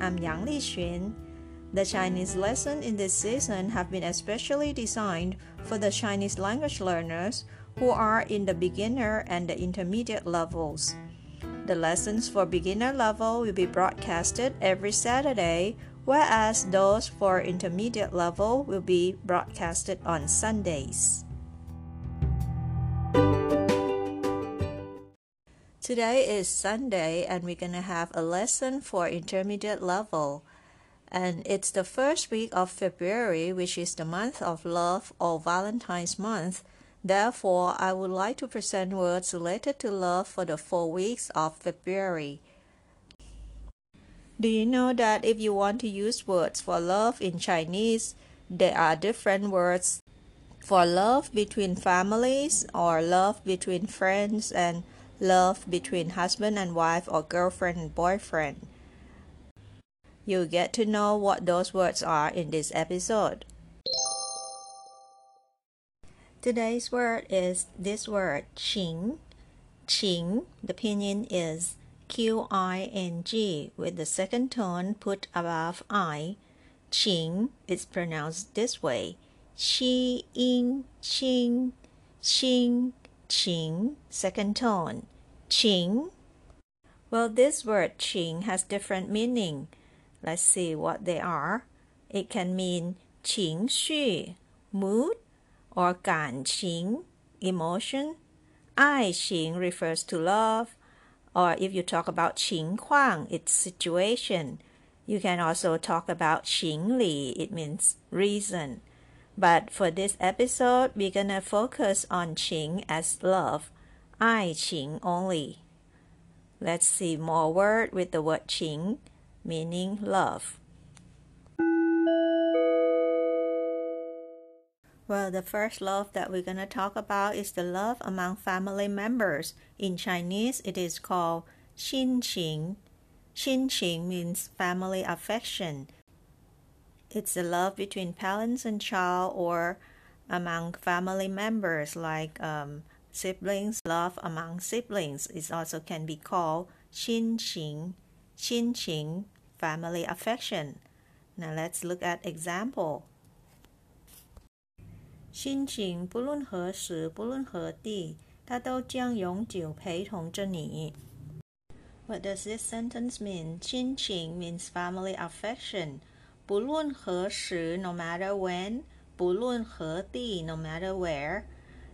I'm Yang Li Qun. The Chinese lessons in this season have been especially designed for the Chinese language learners who are in the beginner and the intermediate levels. The lessons for beginner level will be broadcasted every Saturday, whereas those for intermediate level will be broadcasted on Sundays. Today is Sunday, and we're going to have a lesson for intermediate level. And it's the first week of February, which is the month of love or Valentine's month. Therefore, I would like to present words related to love for the four weeks of February. Do you know that if you want to use words for love in Chinese, there are different words for love between families or love between friends and love between husband and wife or girlfriend and boyfriend. You'll get to know what those words are in this episode. Today's word is this word, qing. Qing, the pinyin is Q I N G with the second tone put above I. Qing is pronounced this way. Qi in qing, qing qing, second tone. Qing. Well, this word qing has different meaning. Let's see what they are. It can mean 情绪 mood or 感情 emotion. 爱情 refers to love. Or if you talk about 情况, it's situation. You can also talk about 情理, it means reason. But for this episode, we're gonna focus on Qing as love, Ai Qing only. Let's see more word with the word Qing, meaning love. Well, the first love that we're gonna talk about is the love among family members. In Chinese, it is called Qin Qing. Qin Qing means family affection it's the love between parents and child or among family members, like um, siblings. Love among siblings is also can be called qinqing, qinqing, family affection. Now let's look at example. 亲情不论何时，不论何地，它都将永久陪同着你。What does this sentence mean? 亲情 means family affection. 不论何时，no matter when，不论何地，no matter where，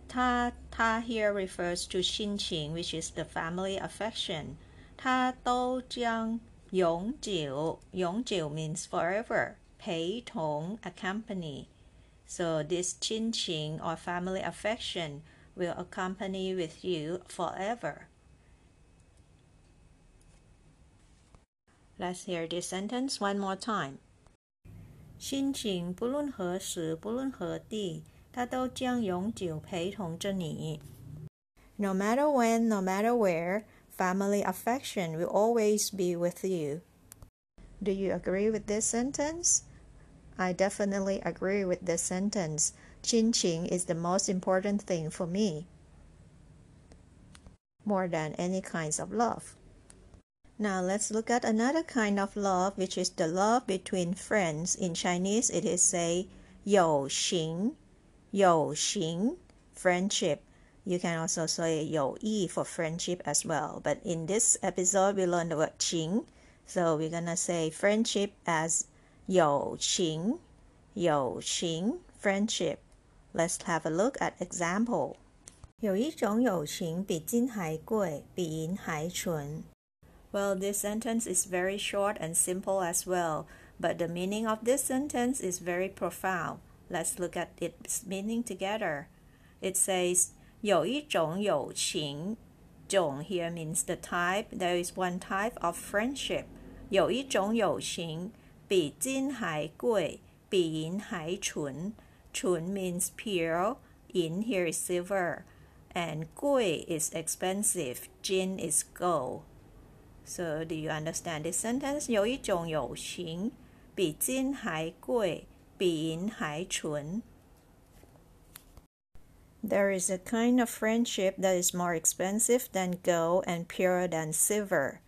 它它 here refers to 亲情，which is the family affection，它都将永久，永久 means forever，陪同 accompany。So this 亲情 or family affection will accompany with you forever. Let's hear this sentence one more time. 亲情不论何时，不论何地，它都将永久陪同着你。No matter when, no matter where, family affection will always be with you. Do you agree with this sentence? I definitely agree with this sentence. Chin is the most important thing for me, more than any kinds of love. Now let's look at another kind of love, which is the love between friends. In Chinese, it is say 友情,友情, friendship. You can also say 友谊 for friendship as well. But in this episode, we learned the word 情. So we're gonna say friendship as 友情,友情, friendship. Let's have a look at example. 有一种友情比金还贵，比银还纯。 well, this sentence is very short and simple as well, but the meaning of this sentence is very profound. Let's look at its meaning together. It says, 有一种友情. 种 here means the type. There is one type of friendship. 有一种友情比金还贵，比银还纯。纯 means pure, in here is silver, and 贵 is expensive, jin is gold. So do you understand this sentence? 有一种友情比金还贵，比银还纯。There is a kind of friendship that is more expensive than gold and purer than silver.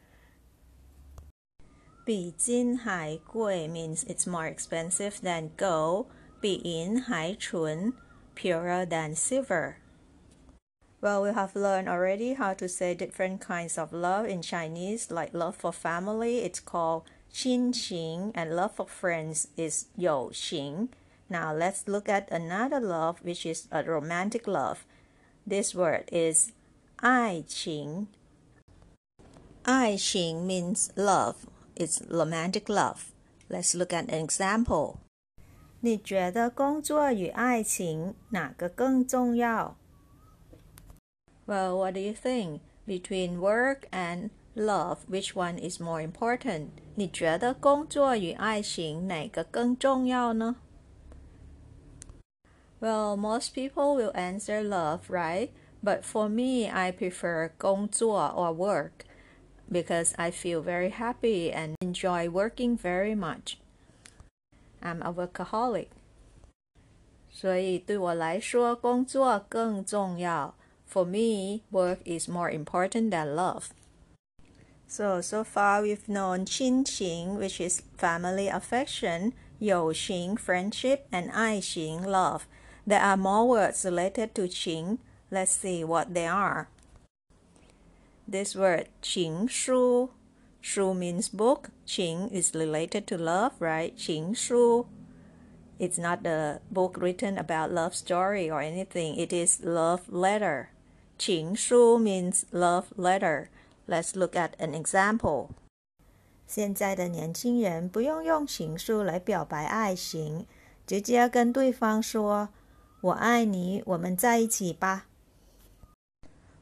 比金还贵 means it's more expensive than gold. 比银还纯 purer than silver. Well, we have learned already how to say different kinds of love in Chinese, like love for family, it's called qin qing, and love for friends is you qing. Now let's look at another love, which is a romantic love. This word is ai qing. Ai qing means love. It's romantic love. Let's look at an example. 你觉得工作与爱情哪个更重要？？Well, what do you think? Between work and love, which one is more important? 你觉得工作与爱情哪个更重要呢？Well, most people will answer love, right? But for me, I prefer 工作 or work because I feel very happy and enjoy working very much. I'm a workaholic. 所以对我来说，工作更重要。 for me, work is more important than love. So, so far we've known qin qing, which is family affection, you qing, friendship, and ai qing, love. There are more words related to qing. Let's see what they are. This word qing shu. Shu means book. Qing is related to love, right? Qing shu. It's not a book written about love story or anything. It is love letter. Qing Shu means love letter. Let's look at an example. 现在的年轻人不用用情书来表白爱情，直接跟对方说“我爱你，我们在一起吧”。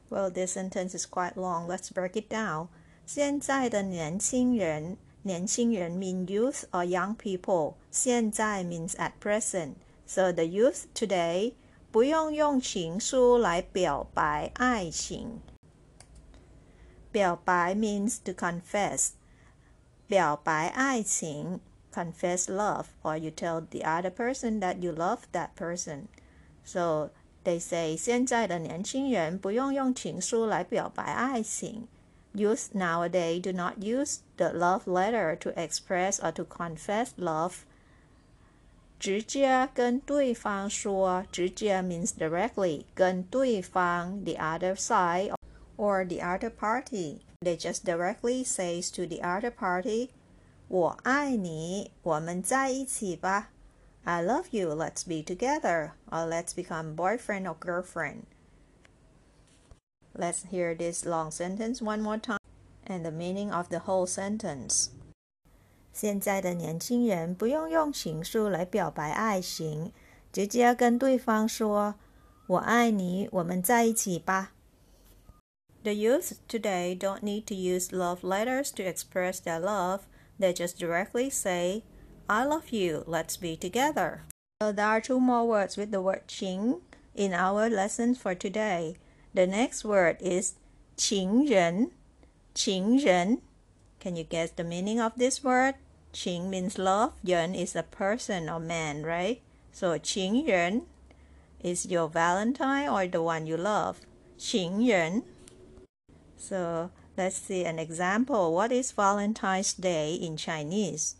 Well, this sentence is quite long. Let's break it down. 现在的年轻人，年轻人 mean youth or young people。现在 means at present。So the youth today 不用用情书来表白爱情。表白 means to confess。表白爱情 confess love or you tell the other person that you love that person. So they say 现在的年轻人不用用情书来表白爱情。youth nowadays do not use the love letter to express or to confess love. 直接跟对方说，直接 means directly 跟对方 the other side or the other party. They just directly says to the other party, 我爱你，我们在一起吧。I love you, let's be together, or let's become boyfriend or girlfriend. Let's hear this long sentence one more time and the meaning of the whole sentence. 现在的年轻人不用用情书来表白爱情，直接跟对方说“我爱你，我们在一起吧”。The youth today don't need to use love letters to express their love. They just directly say, I love you, let's be together. So there are two more words with the word 情 in our lesson for today. The next word is 情人,情人. Can you guess the meaning of this word? 情 means love, 人 is a person or man, right? So 情人 is your Valentine or the one you love. 情人. So let's see an example. What is Valentine's Day in Chinese?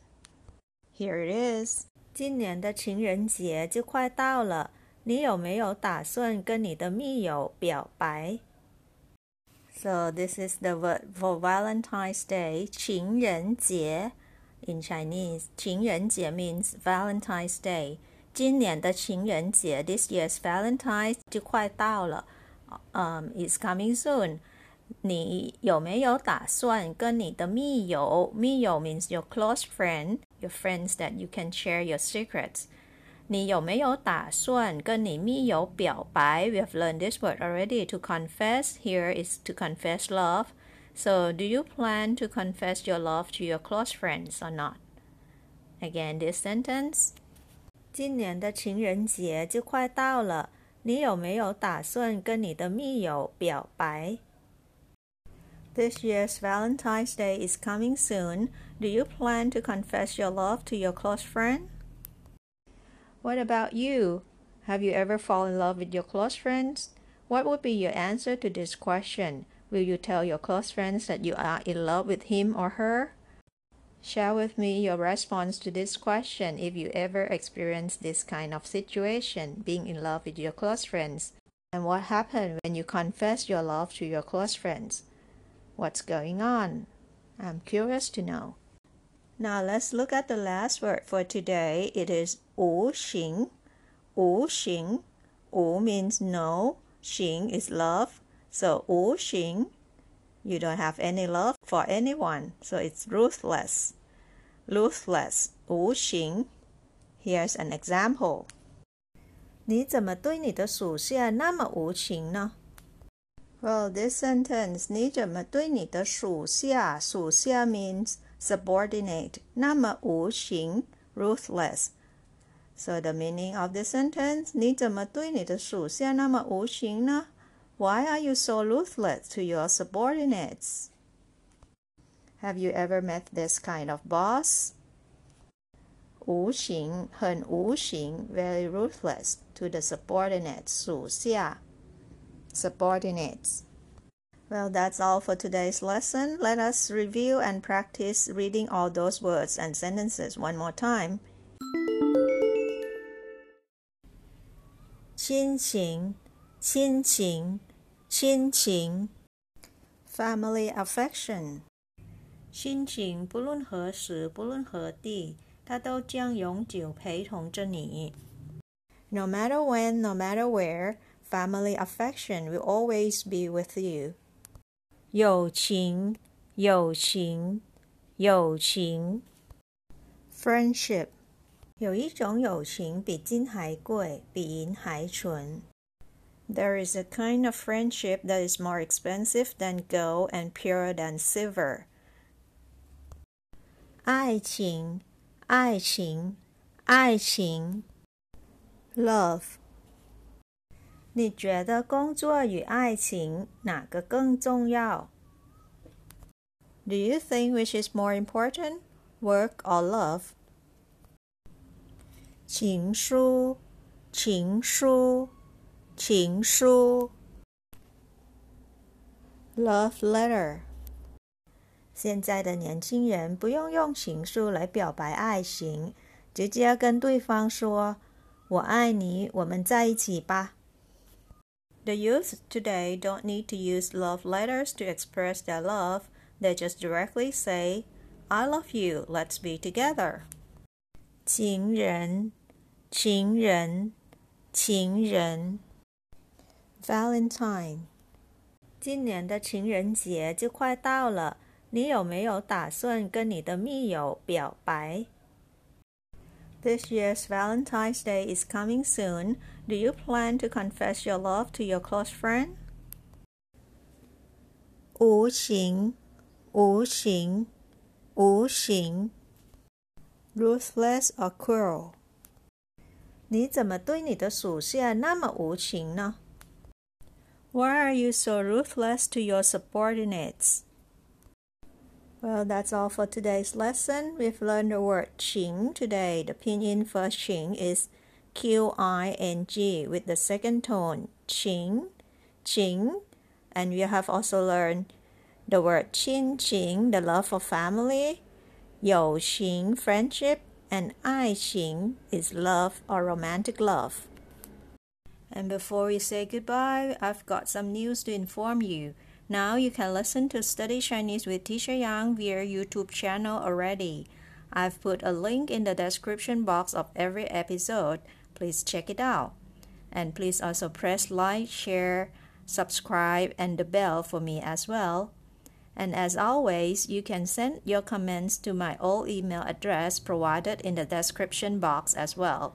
Here it is. 今年的情人节就快到了。你有没有打算跟你的密友表白？So this is the word for Valentine's Day，情人节。 In Chinese，情人节 means Valentine's Day。今年的情人节，this year's Valentine's 就快到了。Um, it's coming soon。你有没有打算跟你的密友？密友 means your close friend，your friends that you can share your secrets。你有没有打算跟你密友表白？We have learned this word already. To confess here is to confess love. So, do you plan to confess your love to your close friends or not? Again, this sentence. 今年的情人节就快到了，你有没有打算跟你的密友表白？This year's Valentine's Day is coming soon. Do you plan to confess your love to your close friend? What about you? Have you ever fallen in love with your close friends? What would be your answer to this question? Will you tell your close friends that you are in love with him or her? Share with me your response to this question if you ever experienced this kind of situation, being in love with your close friends. And what happened when you confessed your love to your close friends? What's going on? I'm curious to know. Now let's look at the last word for today. It is 无情.无情.无 means no, Qing is love, so Wu Qing, you don't have any love for anyone, so it's ruthless. Ruthless, Wu Qing. Here's an example. 你怎么对你的属下那么无情呢？Well, this sentence 你怎么对你的属下？属下 means subordinate. 那么无情 ruthless. So the meaning of this sentence 你怎么对你的属下那么无情呢？why are you so ruthless to your subordinates? Have you ever met this kind of boss? Wu Qing, Hen Wu Qing, very ruthless to the subordinates, Shu Xia. Subordinates. Well, that's all for today's lesson. Let us review and practice reading all those words and sentences one more time. 亲情亲情，亲情；family affection，亲情不论何时，不论何地，它都将永久陪同着你。No matter when, no matter where, family affection will always be with you. 友情，友情，友情；friendship。有一种友情比金还贵，比银还纯。There is a kind of friendship that is more expensive than gold and purer than silver. 爱情，爱情，爱情，love。你觉得工作与爱情哪个更重要？Do you think which is more important, work or love? 情书，情书， 情书。Love letter。现在的年轻人不用用情书来表白爱情，直接跟对方说“我爱你，我们在一起吧”。The youth today don't need to use love letters to express their love. They just directly say, "I love you. Let's be together." 情人。情人，情人 ，Valentine。今年的情人节就快到了，你有没有打算跟你的密友表白？This year's Valentine's Day is coming soon. Do you plan to confess your love to your close friend? 无情，无情，无情，ruthless or cruel。你怎么对你的属下那么无情呢 Why are you so ruthless to your subordinates? Well, that's all for today's lesson. We've learned the word qing today. The pinyin for qing is Q I N G with the second tone qing, qing. And we have also learned the word qin qing, the love for family, you qing, friendship, and ai qing is love or romantic love. And before we say goodbye, I've got some news to inform you. Now you can listen to Study Chinese with Teacher Yang via YouTube channel already. I've put a link in the description box of every episode. Please check it out. And please also press like, share, subscribe, and the bell for me as well. And as always, you can send your comments to my old email address provided in the description box as well.